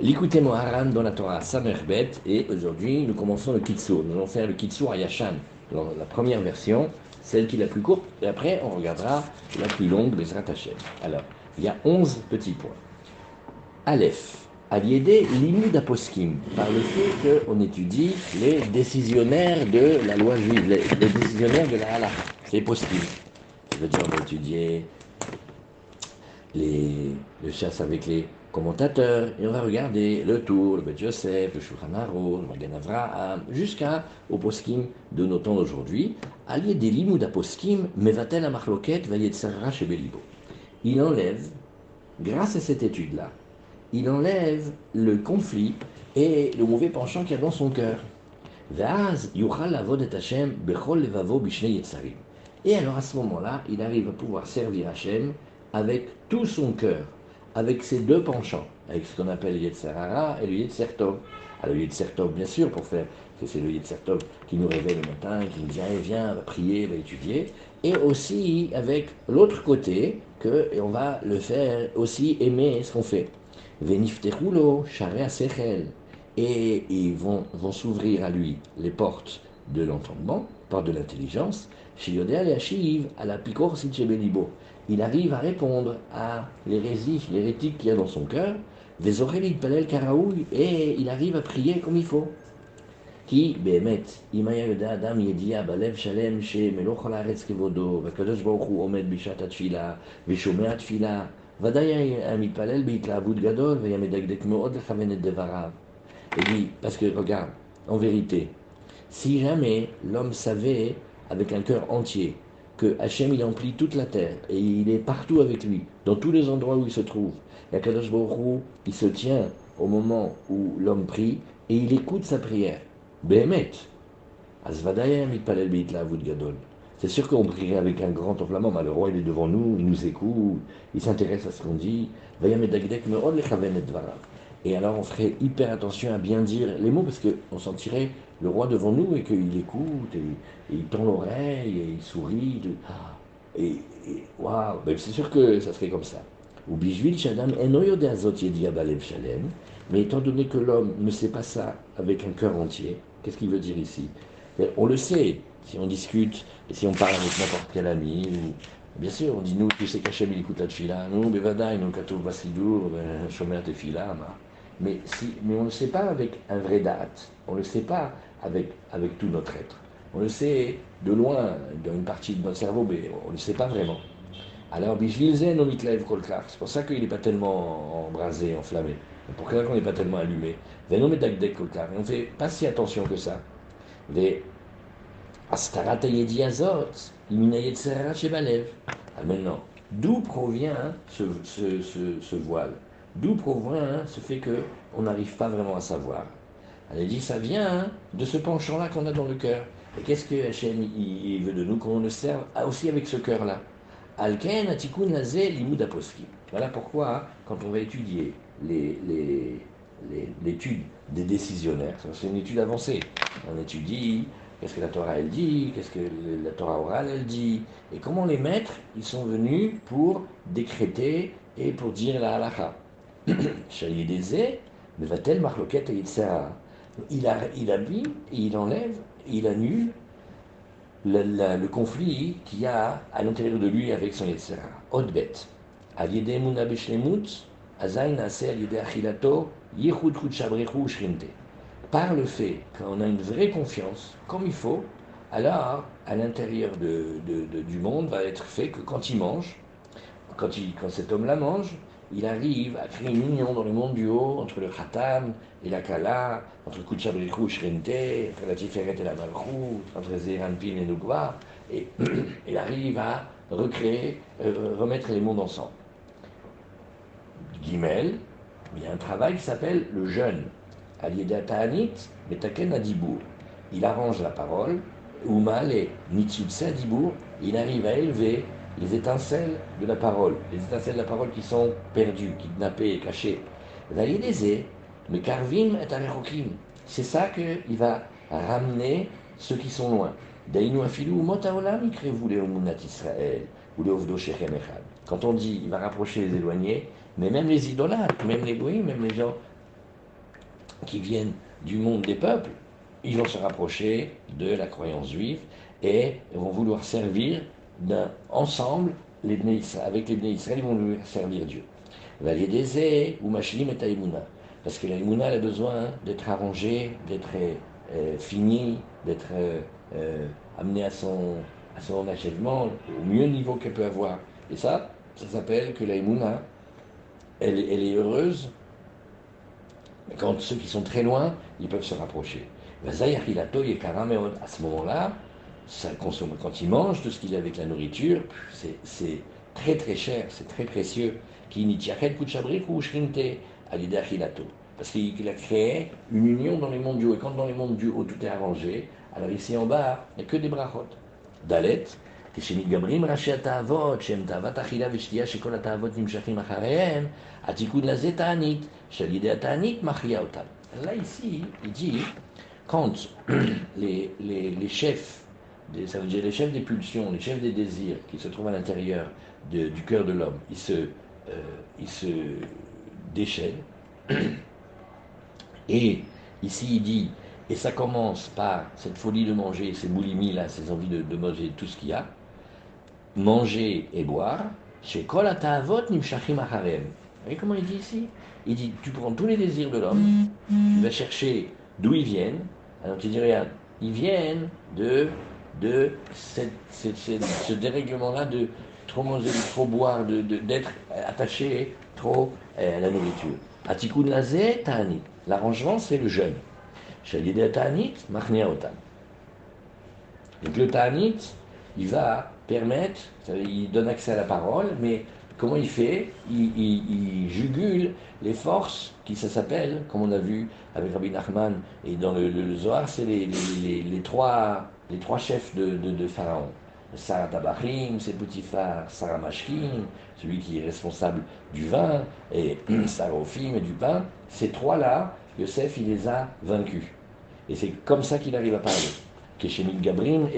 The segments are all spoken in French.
L'écoutez Moharan dans la Torah Samerbet et aujourd'hui nous commençons le Kitsur. Nous allons faire le Kitsur à Yashan, la première version, celle qui est la plus courte, et après on regardera la plus longue, Bezrat Hashem. Alors, il y a 11 petits points. Aleph, Aliédé Limud Aposkim, par le fait qu'on étudie les décisionnaires de la loi juive, les, décisionnaires de la halakha, les poskim. Ça veut dire on va étudier les, le chasse avec les commentateurs, et on va regarder le tour, le Bet Yosef, le Shulchan Aruch, le Magen Avraham, jusqu'au poskim de nos temps d'aujourd'hui. Des limud poskim, mevatel amachloket vayetzara shebelibo. Il enlève, grâce à cette étude-là, il enlève le conflit et le mauvais penchant qu'il y a dans son cœur. Et alors à ce moment-là, il arrive à pouvoir servir Hachem avec tout son cœur avec ces deux penchants, avec ce qu'on appelle le Yetzerara et le Yetzertov. Alors le Yetzertov, bien sûr, pour faire, c'est le Yetzertov qui nous réveille le matin, qui nous dit, allez, viens, va prier, va étudier, et aussi avec l'autre côté, que on va le faire aussi aimer ce qu'on fait. Venifterulo, Sharea Sechel. Et ils vont, s'ouvrir à lui les portes de l'entendement, portes de l'intelligence, Shiyodea et à la Sitchebelibo il arrive à répondre à l'hérésie, l'hérétique qu'il y a dans son cœur, des oreilles palel karaoui, et il arrive à prier comme il faut. Qui, באמת, אם היה יודע אדם ידיעה בלב שלם שמלוך על הארץ כבודו, והקדוש ברוך הוא עומד בשעת התפילה ושומע תפילה, ודאי היה מתפלל בהתלהבות גדול והיה מדקדק מאוד לכוון את דבריו. Et dit, parce que regarde, en vérité, si jamais l'homme savait avec un cœur entier que Hachem il emplit toute la terre et il est partout avec lui, dans tous les endroits où il se trouve. Et Akadosh Baruch il se tient au moment où l'homme prie et il écoute sa prière. Behemet. C'est sûr qu'on prierait avec un grand enflammement, mais le roi il est devant nous, il nous écoute, il s'intéresse à ce qu'on dit. Et alors on ferait hyper attention à bien dire les mots parce qu'on sentirait le roi devant nous et qu'il écoute, et, il tend l'oreille, et il sourit. Et, waouh, ben, c'est sûr que ça serait comme ça. Ou mais étant donné que l'homme ne sait pas ça avec un cœur entier, qu'est-ce qu'il veut dire ici? Ben, On le sait, si on discute, et si on parle avec n'importe quel ami, bien sûr, on dit nous, tu sais qu'Hachem il écoute la tefila, nous, Bevadaï, nous, ben, Shomer Tefila, mais, si, mais on ne le sait pas avec un vrai date, on ne le sait pas avec, tout notre être. On le sait de loin, dans une partie de notre cerveau, mais on ne le sait pas vraiment. Alors, c'est pour ça qu'il n'est pas tellement embrasé, enflammé. Pour ça qu'on n'est pas tellement allumé. Et on ne fait pas si attention que ça. Maintenant, d'où provient ce, ce, ce, ce voile? D'où provient ce fait qu'on n'arrive pas vraiment à savoir? Elle dit ça vient hein, de ce penchant-là qu'on a dans le cœur. Et qu'est-ce que Hachem il veut de nous qu'on le serve aussi avec ce cœur-là? Alken atikun limud Voilà pourquoi, hein, quand on va étudier l'étude des décisionnaires, c'est une étude avancée. On étudie qu'est-ce que la Torah elle dit, qu'est-ce que la Torah orale elle dit, et comment les maîtres ils sont venus pour décréter et pour dire la halakha. mais va-t-elle marloquette et il a, il habille, il enlève, il annule le, conflit qu'il y a à l'intérieur de lui avec son Yetzera. Odbet. Par le fait qu'on a une vraie confiance, comme il faut, alors à l'intérieur du monde va être fait que quand il mange, quand, cet homme-là mange, il arrive à créer une union dans le monde du haut entre le Khatam et la Kala, entre Kuchabrikou et Shrente, entre la Tiferet et la Malchou, entre Zeranpin et Nugwa, et il arrive à recréer, euh, remettre les mondes ensemble. Gimel, il y a un travail qui s'appelle le jeûne. Alieda Ta'anit, Metaken Adibour. Il arrange la parole, Umal et Nitsutse Adibour, il arrive à élever les étincelles de la parole, les étincelles de la parole qui sont perdues, kidnappées cachées. mais Karvim est un C'est ça qu'il va ramener ceux qui sont loin. Quand on dit il va rapprocher les éloignés, mais même les idolâtres, même les bruits, même les gens qui viennent du monde des peuples, ils vont se rapprocher de la croyance juive et vont vouloir servir ensemble les avec les Bnei Israël, ils vont vouloir servir Dieu. ou Mashlim et Parce que la a besoin d'être arrangée, d'être euh, finie, d'être euh, euh, amenée à son, à son achèvement au mieux niveau qu'elle peut avoir. Et ça, ça s'appelle que la elle, elle est heureuse quand ceux qui sont très loin, ils peuvent se rapprocher. À ce moment-là, ça consomme, quand il mange tout ce qu'il a avec la nourriture, c'est très très cher, c'est très précieux. Parce qu'il a créé une union dans les mondes du haut. Et quand dans les mondes du haut tout est arrangé, alors ici en bas, il n'y a que des brachot. Dalet, כשמתגברים ראשי התאוות, שהם תאוות אכילה ושתייה שכל התאוות נמשכים אחריהם, התיקון לזה תענית, שעל ידי התענית מחיה אותם. Là ici, il dit, quand les, les, les chefs, ça veut dire les chefs des pulsions, les chefs des désirs qui se trouvent à l'intérieur du cœur de l'homme, ils se, euh, ils se déchaînent. Et ici, il dit, et ça commence par cette folie de manger, ces boulimies-là, ces envies de, manger tout ce qu'il y a, manger et boire, chez Kol Atavot Nimshachim Acharem. Vous voyez comment il dit ici? Il dit tu prends tous les désirs de l'homme, tu vas chercher d'où ils viennent. Alors tu dis regarde, ils viennent de, de ce dérèglement-là de trop manger, trop boire, d'être de, attaché trop à la nourriture. Atikun Lazé Ta'anit. L'arrangement, c'est le jeûne. Shalidé Ta'anit, Machnia. Donc le Ta'anit, il va permettre, il donne accès à la parole, mais comment il fait? Il, jugule les forces qui ça s'appelle, comme on a vu avec Rabbi Nachman et dans le, Zohar, c'est les, trois, les trois chefs de, de, Pharaon. Sarah Tabachim, frères Sarah Mashkin, celui qui est responsable du vin, et Sarah Ophim et du pain, ces trois-là, Yosef, il les a vaincus. Et c'est comme ça qu'il arrive à parler. Gabrim,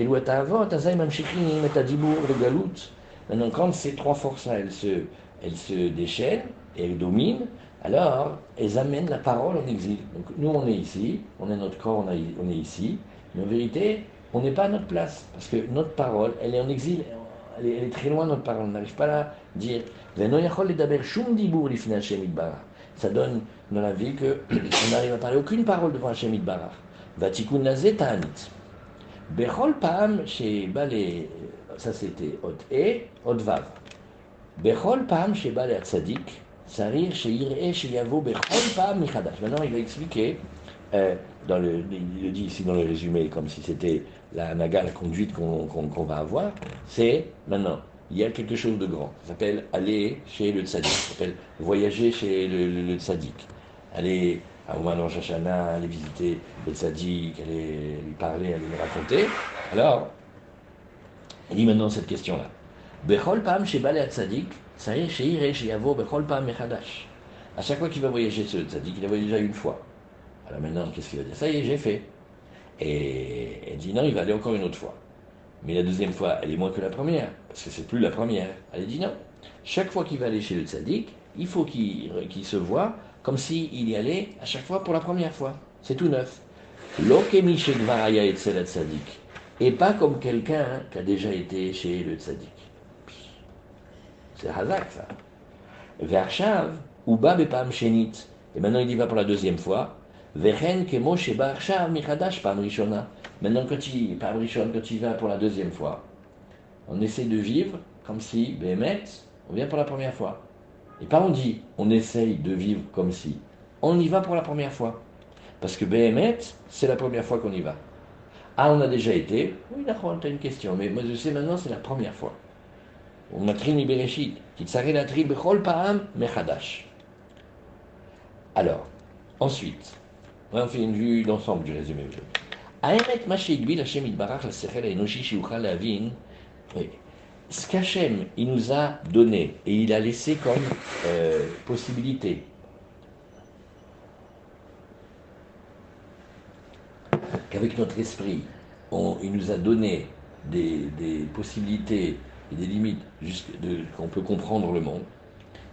Maintenant, quand ces trois forces-là, elles se, déchaînent et elles dominent, alors elles amènent la parole en exil. Donc nous, on est ici, on est notre corps, on, est ici, mais en vérité, on n'est pas à notre place, parce que notre parole, elle est en exil, elle est, très loin, notre parole, on n'arrive pas à dire. Ça donne dans la vie qu'on n'arrive à parler aucune parole devant Hashem Itbarach. Vatikun Nazetanit. Bechol Pam chez Balé, ça c'était Hot E, Hot Vav. Bechol Pam chez Balé Tzadik, Sarir chez Iré chez Yavo, Bechol Pam Michadash. Maintenant il va expliquer, euh, le, il le dit ici dans le résumé, comme si c'était la naga, la conduite qu'on qu va avoir, c'est maintenant, il y a quelque chose de grand. Ça s'appelle aller chez le tzaddik. Ça s'appelle voyager chez le, le, le tzaddik. Aller à Ouman Shashana, aller visiter le tzaddik, aller lui parler, aller lui raconter. Alors, il dit maintenant cette question-là. Bechol pam shebale tzaddik, ça y est, chez bechol pam mechadash. À chaque fois qu'il va voyager sur le tzaddik, il a voyagé déjà une fois. Alors maintenant, qu'est-ce qu'il va dire Ça y est, j'ai fait. Et il dit non, il va aller encore une autre fois. Mais la deuxième fois, elle est moins que la première, parce que c'est plus la première. Elle dit non. Chaque fois qu'il va aller chez le tzaddik, il faut qu'il se voit comme s'il y allait à chaque fois pour la première fois. C'est tout neuf. Et pas comme quelqu'un qui a déjà été chez le tzaddik. C'est Hazak ça. Vershav, ou Bepam Shenit. Et maintenant il y va pour la deuxième fois. Vechen Kemo Sheba Rishona. Maintenant quand il, Pam Rishon, quand il va pour la deuxième fois, on essaie de vivre comme si, Behemet, on vient pour la première fois. Et pas on dit, on essaye de vivre comme si. On y va pour la première fois. Parce que Behemet, c'est la première fois qu'on y va. Ah, on a déjà été Oui, d'accord, tu as une question. Mais moi, je sais maintenant, c'est la première fois. On a trini Bereshit. la tri Bechol Paam Mechadash. Alors, ensuite, on fait une vue d'ensemble du résumé. La Shemit Barach, la Sechel, Enoshi, Shiuchal, la Vin. Oui ce qu'Hachem, il nous a donné et il a laissé comme euh, possibilité. Qu'avec notre esprit, il nous a donné des, possibilités et des limites qu'on peut comprendre le monde.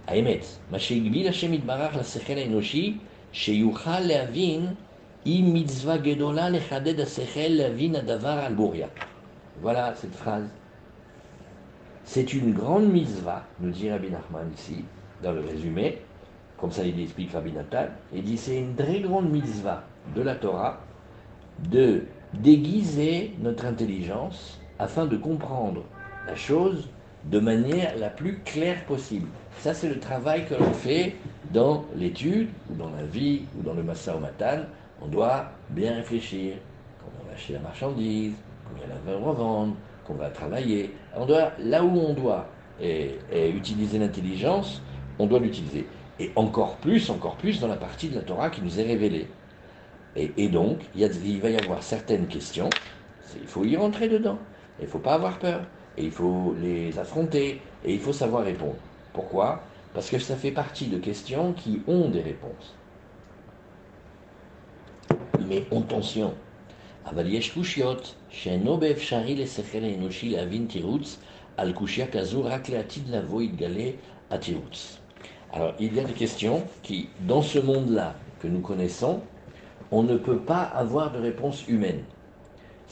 Aemet, Mashegbil Hachem Barach la Sechel Enoshi, שיוכל להבין אם מצווה גדולה לחדד השכל להבין הדבר על בוריה. Voilà cette phrase. C'est une grande mitzvah, nous dit Rabbi Nachman ici, dans le résumé, comme ça il explique Rabbi Nathan, il dit c'est une très grande mitzvah de la Torah de déguiser notre intelligence afin de comprendre la chose de manière la plus claire possible. Ça, c'est le travail que l'on fait dans l'étude, ou dans la vie, ou dans le massa au matan. On doit bien réfléchir. Quand on va acheter la marchandise, va la revendre, qu'on va travailler. On doit, là où on doit et, utiliser l'intelligence, on doit l'utiliser. Et encore plus, encore plus dans la partie de la Torah qui nous est révélée. Et, donc, il, va y avoir certaines questions, il faut y rentrer dedans. Il ne faut pas avoir peur Et il faut les affronter. Et il faut savoir répondre. Pourquoi Parce que ça fait partie de questions qui ont des réponses. Mais attention. אבל יש קושיות שאינו באפשרי לשכל האנושי להבין תירוץ על קושיה כזו רק לעתיד לבוא יתגלה התירוץ. Alors, il y a des questions qui, dans ce monde-là que nous connaissons, on ne peut pas avoir de réponse humaine.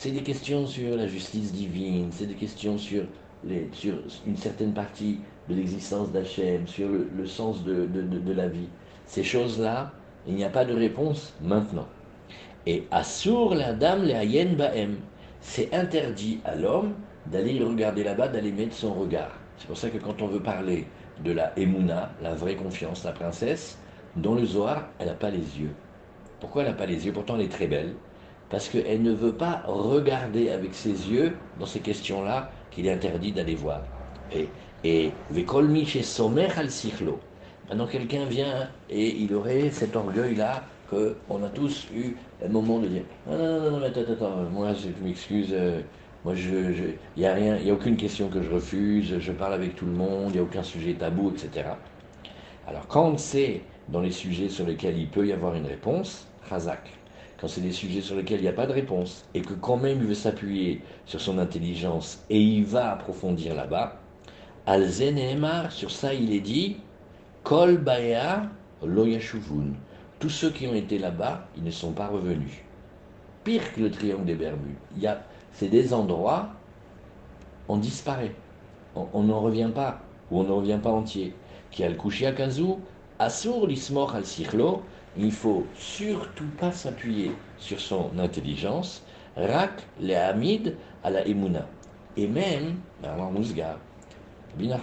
C'est des questions sur la justice divine, c'est des questions sur, une certaine partie de l'existence d'Hachem, sur le, sens de, la vie. Ces choses-là, il n'y a pas de réponse maintenant. Et Assur la dame le Ayen Baem, c'est interdit à l'homme d'aller regarder là-bas, d'aller mettre son regard. C'est pour ça que quand on veut parler de la Emouna, la vraie confiance, la princesse, dans le Zohar, elle n'a pas les yeux. Pourquoi elle n'a pas les yeux? Pourtant, elle est très belle. Parce qu'elle ne veut pas regarder avec ses yeux dans ces questions-là qu'il est interdit d'aller voir. Et, et chez Somer al Maintenant, quelqu'un vient et il aurait cet orgueil-là qu'on a tous eu un moment de dire Non, non, non, non, attends, attends, moi, je m'excuse, euh, moi, je, il n'y a rien, il n'y a aucune question que je refuse, je parle avec tout le monde, il n'y a aucun sujet tabou, etc. Alors, quand c'est dans les sujets sur lesquels il peut y avoir une réponse, Razak. Quand c'est des sujets sur lesquels il n'y a pas de réponse et que quand même il veut s'appuyer sur son intelligence et il va approfondir là-bas, al sur ça il est dit, Kol. Tous ceux qui ont été là-bas, ils ne sont pas revenus. Pire que le triangle des Bermudes. Il y a, c'est des endroits, on disparaît. On n'en revient pas, ou on ne revient pas entier. Qui a le Kazu, Asur l'ismor al il faut surtout pas s'appuyer sur son intelligence, rak le hamid à la emuna. Et même, Bernard Mousgar, Bin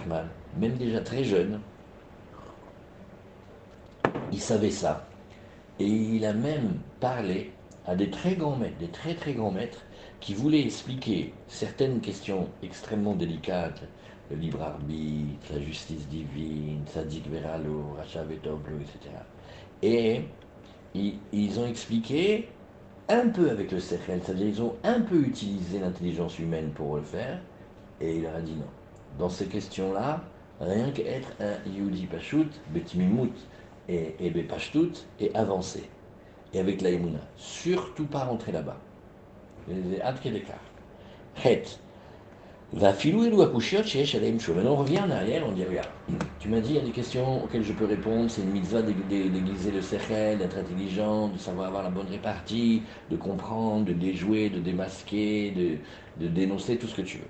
même déjà très jeune, il savait ça. Et il a même parlé à des très grands maîtres, des très très grands maîtres, qui voulaient expliquer certaines questions extrêmement délicates le libre arbitre, la justice divine, Sadik Veralo, Racha Vetoglo, etc. Et ils, ont expliqué un peu avec le Sechel, c'est-à-dire ils ont un peu utilisé l'intelligence humaine pour le faire, et il leur a dit non. Dans ces questions-là, rien qu'être un Yudi Pashut, Betimimut et, et et avancer. Et avec la surtout pas rentrer là-bas. Qu'il Het, Va filou et Maintenant on revient en arrière, on dit regarde, tu m'as dit il y a des questions auxquelles je peux répondre, c'est une mitzvah d'aiguiser le sechel, d'être intelligent, de savoir avoir la bonne répartie, de comprendre, de déjouer, de démasquer, de, dénoncer tout ce que tu veux.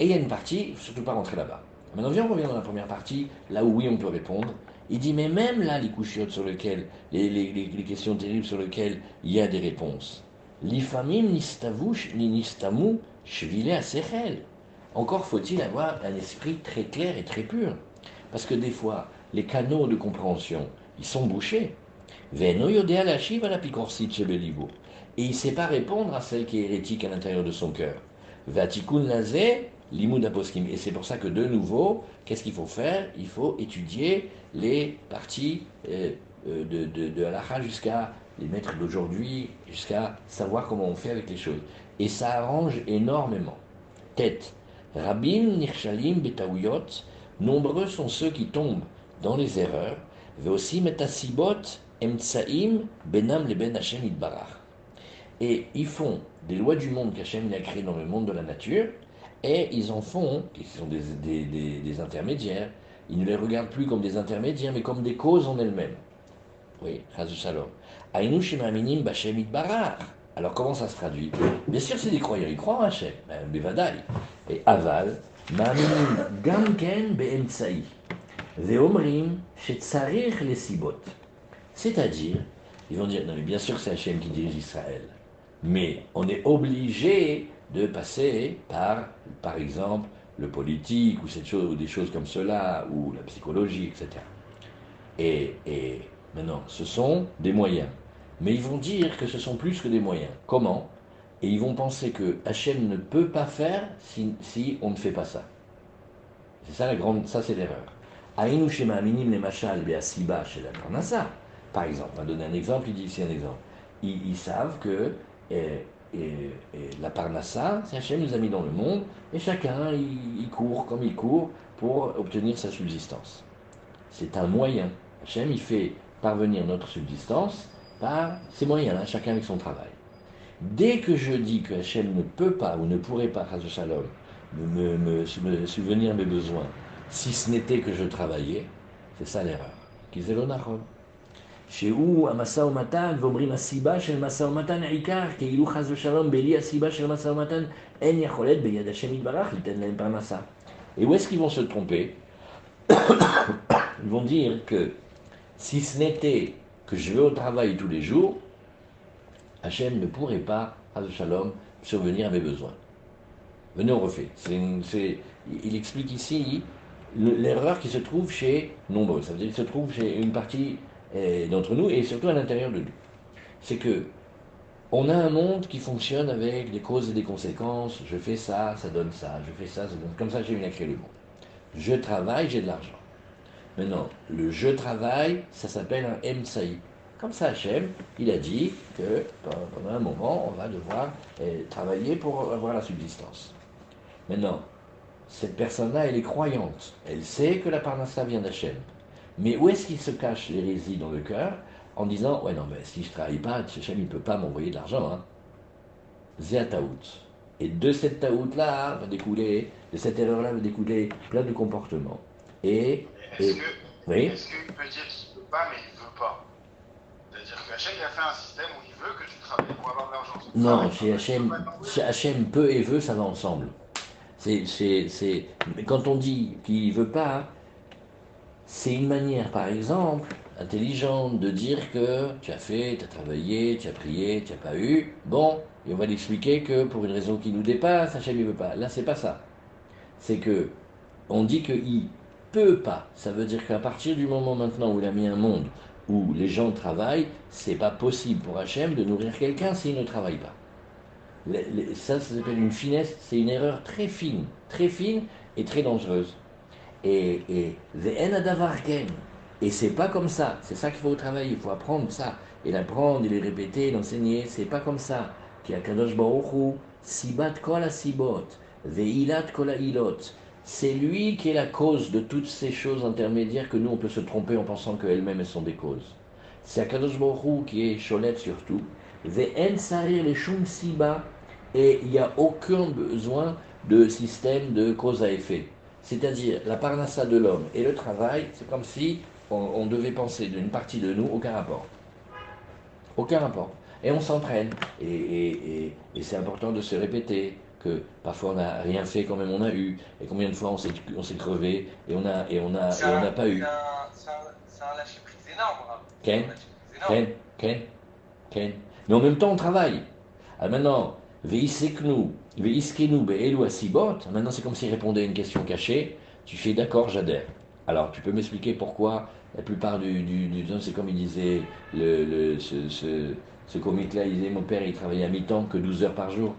Et il y a une partie, surtout pas rentrer là-bas. Maintenant viens, on revient dans la première partie, là où oui on peut répondre. Il dit mais même là les couchiotes sur lesquelles, les, questions terribles sur lesquelles il y a des réponses. L'ifamim nistavush ni chevilé à Sechel. Encore faut-il avoir un esprit très clair et très pur. Parce que des fois, les canaux de compréhension, ils sont bouchés. Et il ne sait pas répondre à celle qui est hérétique à l'intérieur de son cœur. Et c'est pour ça que de nouveau, qu'est-ce qu'il faut faire? Il faut étudier les parties euh, euh, de, de, de jusqu'à les maîtres d'aujourd'hui, jusqu'à savoir comment on fait avec les choses et ça arrange énormément. Tête. Rabim Nirshalim Betaouyot, nombreux sont ceux qui tombent dans les erreurs, aussi metasibot emtsaim benam le ben. Et ils font des lois du monde qu'Hachem a créées dans le monde de la nature, et ils en font, qui sont des, des, des, intermédiaires, ils ne les regardent plus comme des intermédiaires, mais comme des causes en elles-mêmes. Oui, Shalom. Alors comment ça se traduit? Bien sûr, c'est des croyants, ils croient en Hachem, Bevadai. Et Aval, Maminim Gamken Be'emtsaï. Veomrim Shetzarich les Sibot. C'est-à-dire, ils vont dire, non mais bien sûr c'est Hachem qui dirige Israël, mais on est obligé de passer par, par exemple, le politique ou, ou des choses comme cela, ou la psychologie, etc. Et, et maintenant, ce sont des moyens. Mais ils vont dire que ce sont plus que des moyens. Comment? Et ils vont penser que Hachem ne peut pas faire si, on ne fait pas ça. C'est ça la grande, ça c'est l'erreur. Aïnou Shema Minim les Machal Beasiba chez la Parnassa. Par exemple, on va donner un exemple, il dit ici un exemple. Ils, savent que et, et, et la Parnassa, Hachem nous a mis dans le monde, et chacun il, il court comme il court pour obtenir sa subsistance. C'est un moyen. Hachem il fait parvenir notre subsistance par ses moyens, hein, chacun avec son travail. Dès que je dis que Hachem ne peut pas ou ne pourrait pas, grâce Shalom, me, me, me, souvenir mes besoins, si ce n'était que je travaillais, c'est ça l'erreur. Kizelonachom. Chez où, à Masa Omatan, Vomrim Asiba, chez Masa Omatan, Aikar, Keilou Chaz Shalom, Beli Asiba, chez Masa Omatan, En Yacholet, Beyad Hashem Ibarach, Liten Laim Parnasa. Et où est-ce qu'ils vont se tromper? Ils vont dire que si ce n'était que je vais au travail tous les jours, Hachem ne pourrait pas, à Shalom, survenir à mes besoins. Venez, on refait. il explique ici l'erreur qui se trouve chez nombreux. Ça veut dire qu'il se trouve chez une partie eh, d'entre nous et surtout à l'intérieur de nous. C'est que on a un monde qui fonctionne avec des causes et des conséquences. Je fais ça, ça donne ça. Je fais ça, ça donne. Comme ça, j'ai une créer le monde. Je travaille, j'ai de l'argent. Maintenant, le je travaille, ça s'appelle un emsaï. Comme ça, Hachem, il a dit que pendant un moment, on va devoir eh, travailler pour avoir la subsistance. Maintenant, cette personne-là, elle est croyante. Elle sait que la parnassa vient d'Hachem. Mais où est-ce qu'il se cache l'hérésie dans le cœur en disant Ouais, non, mais si je travaille pas, Hachem, il ne peut pas m'envoyer de l'argent. Hein. Zéataout. Et de cette taout-là va découler, de cette erreur-là va découler plein de comportements. Et. Est-ce que, oui qu'il peut dire qu'il ne peut pas, mais il ne veut pas? C'est-à-dire que Hachem il a fait un système où il veut que tu travailles pour avoir de l'argent. Non, chez Hachem, peut et veut, ça va ensemble. C'est, Quand on dit qu'il ne veut pas, c'est une manière, par exemple, intelligente de dire que tu as fait, tu as travaillé, tu as prié, tu n'as pas eu. Bon, et on va l'expliquer que pour une raison qui nous dépasse, Hachem ne veut pas. Là, c'est pas ça. C'est que on dit qu'il peut pas. Ça veut dire qu'à partir du moment maintenant où il a mis un monde où les gens travaillent, c'est pas possible pour Hachem de nourrir quelqu'un s'il ne travaille pas. Ça, ça s'appelle une finesse, c'est une erreur très fine, très fine et très dangereuse. Et, et, c'est pas comme ça, c'est ça qu'il faut travailler, il faut apprendre ça, et l'apprendre, et le répéter, et l'enseigner, c'est pas comme ça. C'est lui qui est la cause de toutes ces choses intermédiaires que nous on peut se tromper en pensant qu'elles-mêmes elles sont des causes. C'est Akadosh Hu qui est Cholet surtout. Les et il n'y a aucun besoin de système de cause à effet. C'est-à-dire la parnassa de l'homme et le travail, c'est comme si on, devait penser d'une partie de nous aucun rapport. Aucun rapport. Et on s'entraîne. Et- et c'est important de se répéter que parfois on n'a rien fait quand même on a eu. Et combien de fois on s'est, on s'est crevé et on a et on a et on n'a pas eu. c'est un- lâcher prise énorme. hein. Ken. Ken, Ken, Ken. Mais en même temps, on travaille. Ah, maintenant, Veiseknu, Veiskenu, Be'elu Asibot. Maintenant, c'est comme s'il répondait à une question cachée. Tu fais d'accord, j'adhère. Alors, tu peux m'expliquer pourquoi la plupart du, du, du temps, c'est comme il disait, le, le- ce, ce, ce comique-là, il disait, mon père, il travaillait à mi-temps que 12 heures par jour.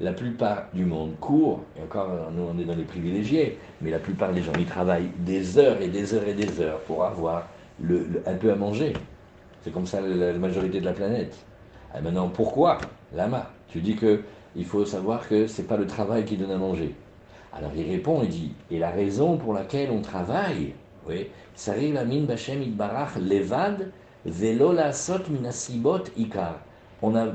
La, plupart du monde court, et encore, nous, on est dans les privilégiés, mais la plupart des gens, ils travaillent des heures et des heures et des heures pour avoir un peu à manger. C'est comme ça la, majorité de la planète. Maintenant, pourquoi? Lama, tu dis que il faut savoir que c'est pas le travail qui donne à manger. Alors il répond, il dit, et la raison pour laquelle on travaille, oui, Sari la min bachem itbarach levad velo la sot minasibot ikar. On a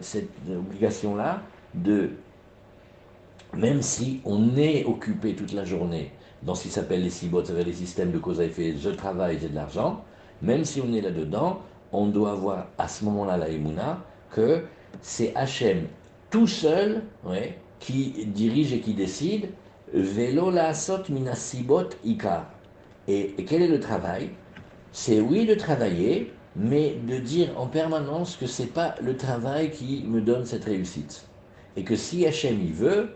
cette obligation-là de, même si on est occupé toute la journée dans ce qui s'appelle les sibot, c'est-à-dire les systèmes de cause à effet, je travaille, j'ai de l'argent, même si on est là-dedans, on doit avoir à ce moment-là la Emouna que c'est Hachem tout seul qui dirige et qui décide. Velo la sot minasibot ikar. Et, et quel est le travail? C'est oui de travailler, mais de dire en permanence que c'est pas le travail qui me donne cette réussite. Et que si Hachem y veut,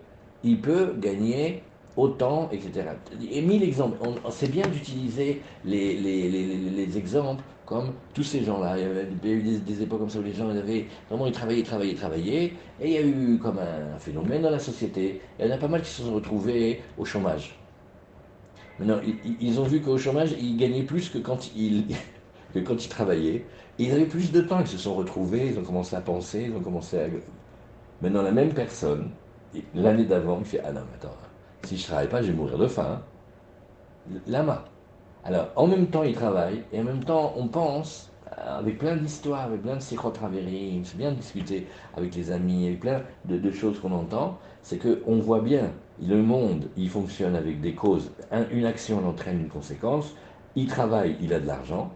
il peut gagner autant, etc. Et mille exemples. C'est bien d'utiliser les, les, les, les, exemples comme tous ces gens-là. Il y avait eu des, époques comme ça où les gens avaient vraiment ils travaillaient, travaillaient, travaillaient. Et il y a eu comme un, phénomène dans la société. il y en a pas mal qui se sont retrouvés au chômage. Maintenant, ils, ont vu qu'au chômage, ils gagnaient plus que quand ils, que quand ils travaillaient. Ils avaient plus de temps. Ils se sont retrouvés, ils ont commencé à penser, ils ont commencé à. Maintenant, la même personne, l'année d'avant, il fait Ah non, mais attends si je ne travaille pas, je vais mourir de faim. Lama. Alors, en même temps, il travaille, et en même temps, on pense, euh, avec plein d'histoires, avec plein de sikhot c'est bien discuter avec les amis, avec plein de, choses qu'on entend, c'est qu'on voit bien, le monde, il fonctionne avec des causes. une action entraîne une conséquence, il travaille, il a de l'argent,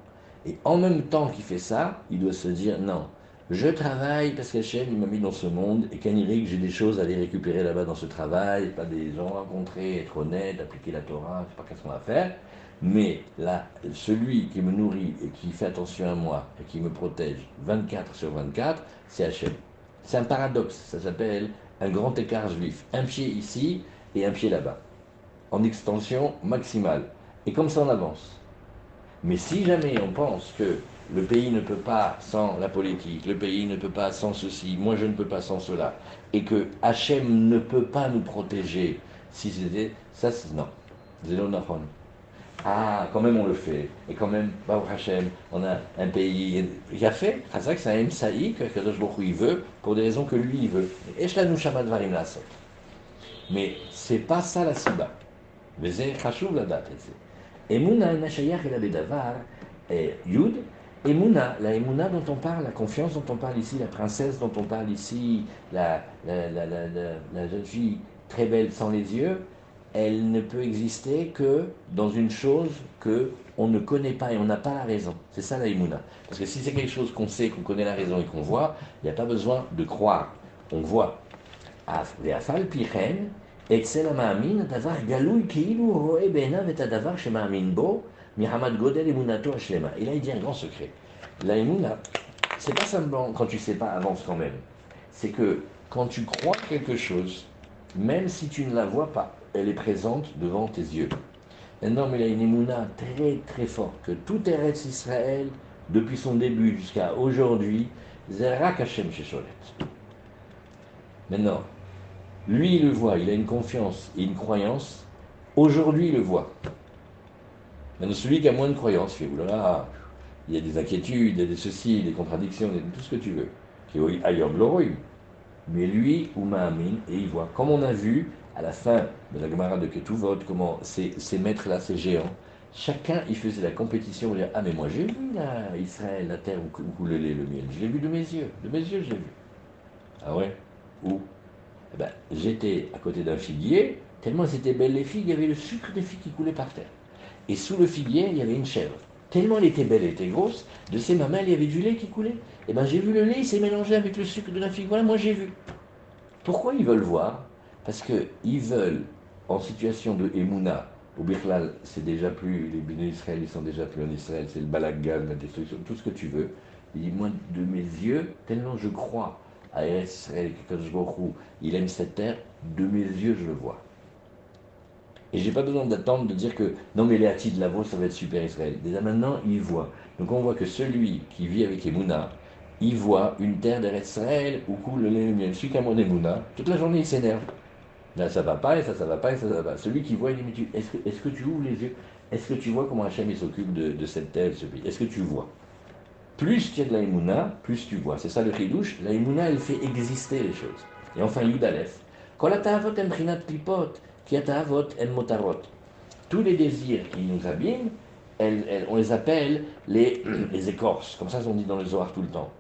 et en même temps qu'il fait ça, il doit se dire, non, je travaille parce qu'Hachem m'a mis dans ce monde et qu'Anirik, j'ai des choses à aller récupérer là-bas dans ce travail, pas des gens rencontrer, être honnête, appliquer la Torah, je sais pas qu'est-ce qu'on va faire. Mais là, celui qui me nourrit et qui fait attention à moi et qui me protège 24 sur 24, c'est Hachem. C'est un paradoxe, ça s'appelle un grand écart juif. Un pied ici et un pied là-bas, en extension maximale. Et comme ça on avance. Mais si jamais on pense que le pays ne peut pas sans la politique, le pays ne peut pas sans ceci, moi je ne peux pas sans cela, et que Hachem ne peut pas nous protéger, si c'était. Ça, c'est. Non. Ah, quand même on le fait. Et quand même, Baruch Hachem, on a un pays. Il a fait, que c'est un Msaï, que Kadosh il veut, pour des raisons que lui il veut. Mais c'est pas ça la siba. Mais c'est chashuv la date. Et Mouna, Nashayach et la Bedavar, et Yud, Emouna, la Emouna dont on parle, la confiance dont on parle ici, la princesse dont on parle ici, la, jeune fille très belle sans les yeux, elle ne peut exister que dans une chose que on ne connaît pas et on n'a pas la raison. C'est ça la Emouna. Parce que si c'est quelque chose qu'on sait, qu'on connaît la raison et qu'on voit, il n'y a pas besoin de croire. On voit. Et là, il dit un grand secret. La Emouna, c'est pas simplement quand tu sais pas, avance quand même. C'est que quand tu crois quelque chose, même si tu ne la vois pas, elle est présente devant tes yeux. Maintenant, il a une Emouna très très forte, que tout Eretz Israël, depuis son début jusqu'à aujourd'hui, Zerak Hashem Shesholet. Maintenant, lui, il le voit, il a une confiance et une croyance. Aujourd'hui, il le voit. Maintenant, celui qui a moins de croyance fait, oulala, il y a des inquiétudes, il y a des ceci, des contradictions, tout ce que tu veux. Qui est ailleurs Mais lui, Amin, et il voit, comme on a vu à la fin de la Gemara de Ketuvot, comment ces, ces maîtres-là, ces géants, chacun, il faisait la compétition, ah mais moi j'ai vu là, Israël, la terre où coule le lait, le miel, je l'ai vu de mes yeux, de mes yeux j'ai vu. Ah ouais? Où? Eh ben, J'étais à côté d'un figuier, tellement c'était belle les figues, il y avait le sucre des figues qui coulait par terre. Et sous le figuier, il y avait une chèvre. Tellement elle était belle, elle était grosse, de ses mamelles, il y avait du lait qui coulait. Et eh bien j'ai vu le lait, il s'est mélangé avec le sucre de la figue. Voilà, moi j'ai vu. Pourquoi ils veulent voir? Parce qu'ils veulent, en situation de Emouna, au Birlal, c'est déjà plus, les bénis Israël, ils sont déjà plus en Israël, c'est le balagan, la destruction, tout ce que tu veux. Il dit, moi, de mes yeux, tellement je crois à Israël, il aime cette terre, de mes yeux, je le vois. Et j'ai pas besoin d'attendre de dire que non, mais les Hati de Lavos, ça va être super Israël. Déjà maintenant, il voit. Donc on voit que celui qui vit avec Emouna, il voit une terre d'Israël où coule le lait le miel. Celui qui a mon toute la journée il s'énerve. Là ça va pas, et ça ça va pas, et ça ça va pas. Celui qui voit, il dit est-ce que, tu ouvres les yeux? Est-ce que tu vois comment Hachem s'occupe de, cette terre, de ce pays? Est-ce que tu vois? Plus tu as de la Emouna, plus tu vois. C'est ça le chidouche. La Emouna, elle fait exister les choses. Et enfin, Yudalef. Quand la qui en motarot. Tous les désirs qui nous abîment, on les appelle les, les écorces. Comme ça, on dit dans le Zohar tout le temps.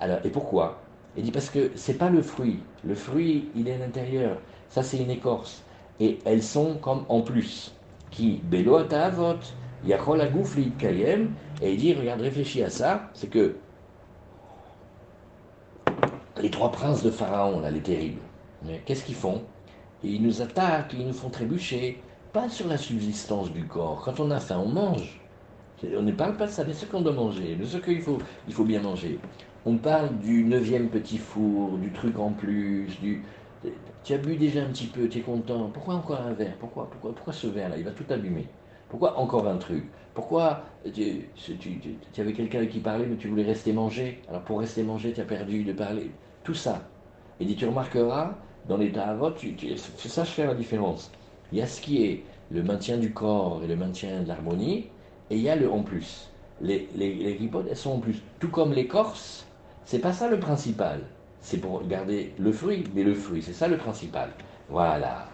Alors, et pourquoi? Il dit parce que c'est pas le fruit. Le fruit, il est à l'intérieur. Ça, c'est une écorce. Et elles sont comme en plus. Qui? Belo Kayem, et il dit, regarde, réfléchis à ça, c'est que les trois princes de Pharaon, là, les terribles, qu'est-ce qu'ils font? Ils nous attaquent, ils nous font trébucher, pas sur la subsistance du corps. Quand on a faim, on mange. On ne parle pas de ça, mais ce qu'on doit manger, de ce qu'il faut, il faut bien manger. On parle du neuvième petit four, du truc en plus, du... Tu as bu déjà un petit peu, tu es content. Pourquoi encore un verre? Pourquoi, pourquoi, ce verre-là? Il va tout allumer. Pourquoi encore un truc? Pourquoi tu, tu, avais quelqu'un qui parlait, mais tu voulais rester manger? Alors pour rester manger, tu as perdu de parler. Tout ça. Et tu remarqueras, dans l'état à vote, c'est ça, je fais la différence. Il y a ce qui est le maintien du corps et le maintien de l'harmonie, et il y a le en plus. Les, les, les elles sont en plus. Tout comme l'écorce, c'est pas ça le principal. C'est pour garder le fruit, mais le fruit, c'est ça le principal. Voilà.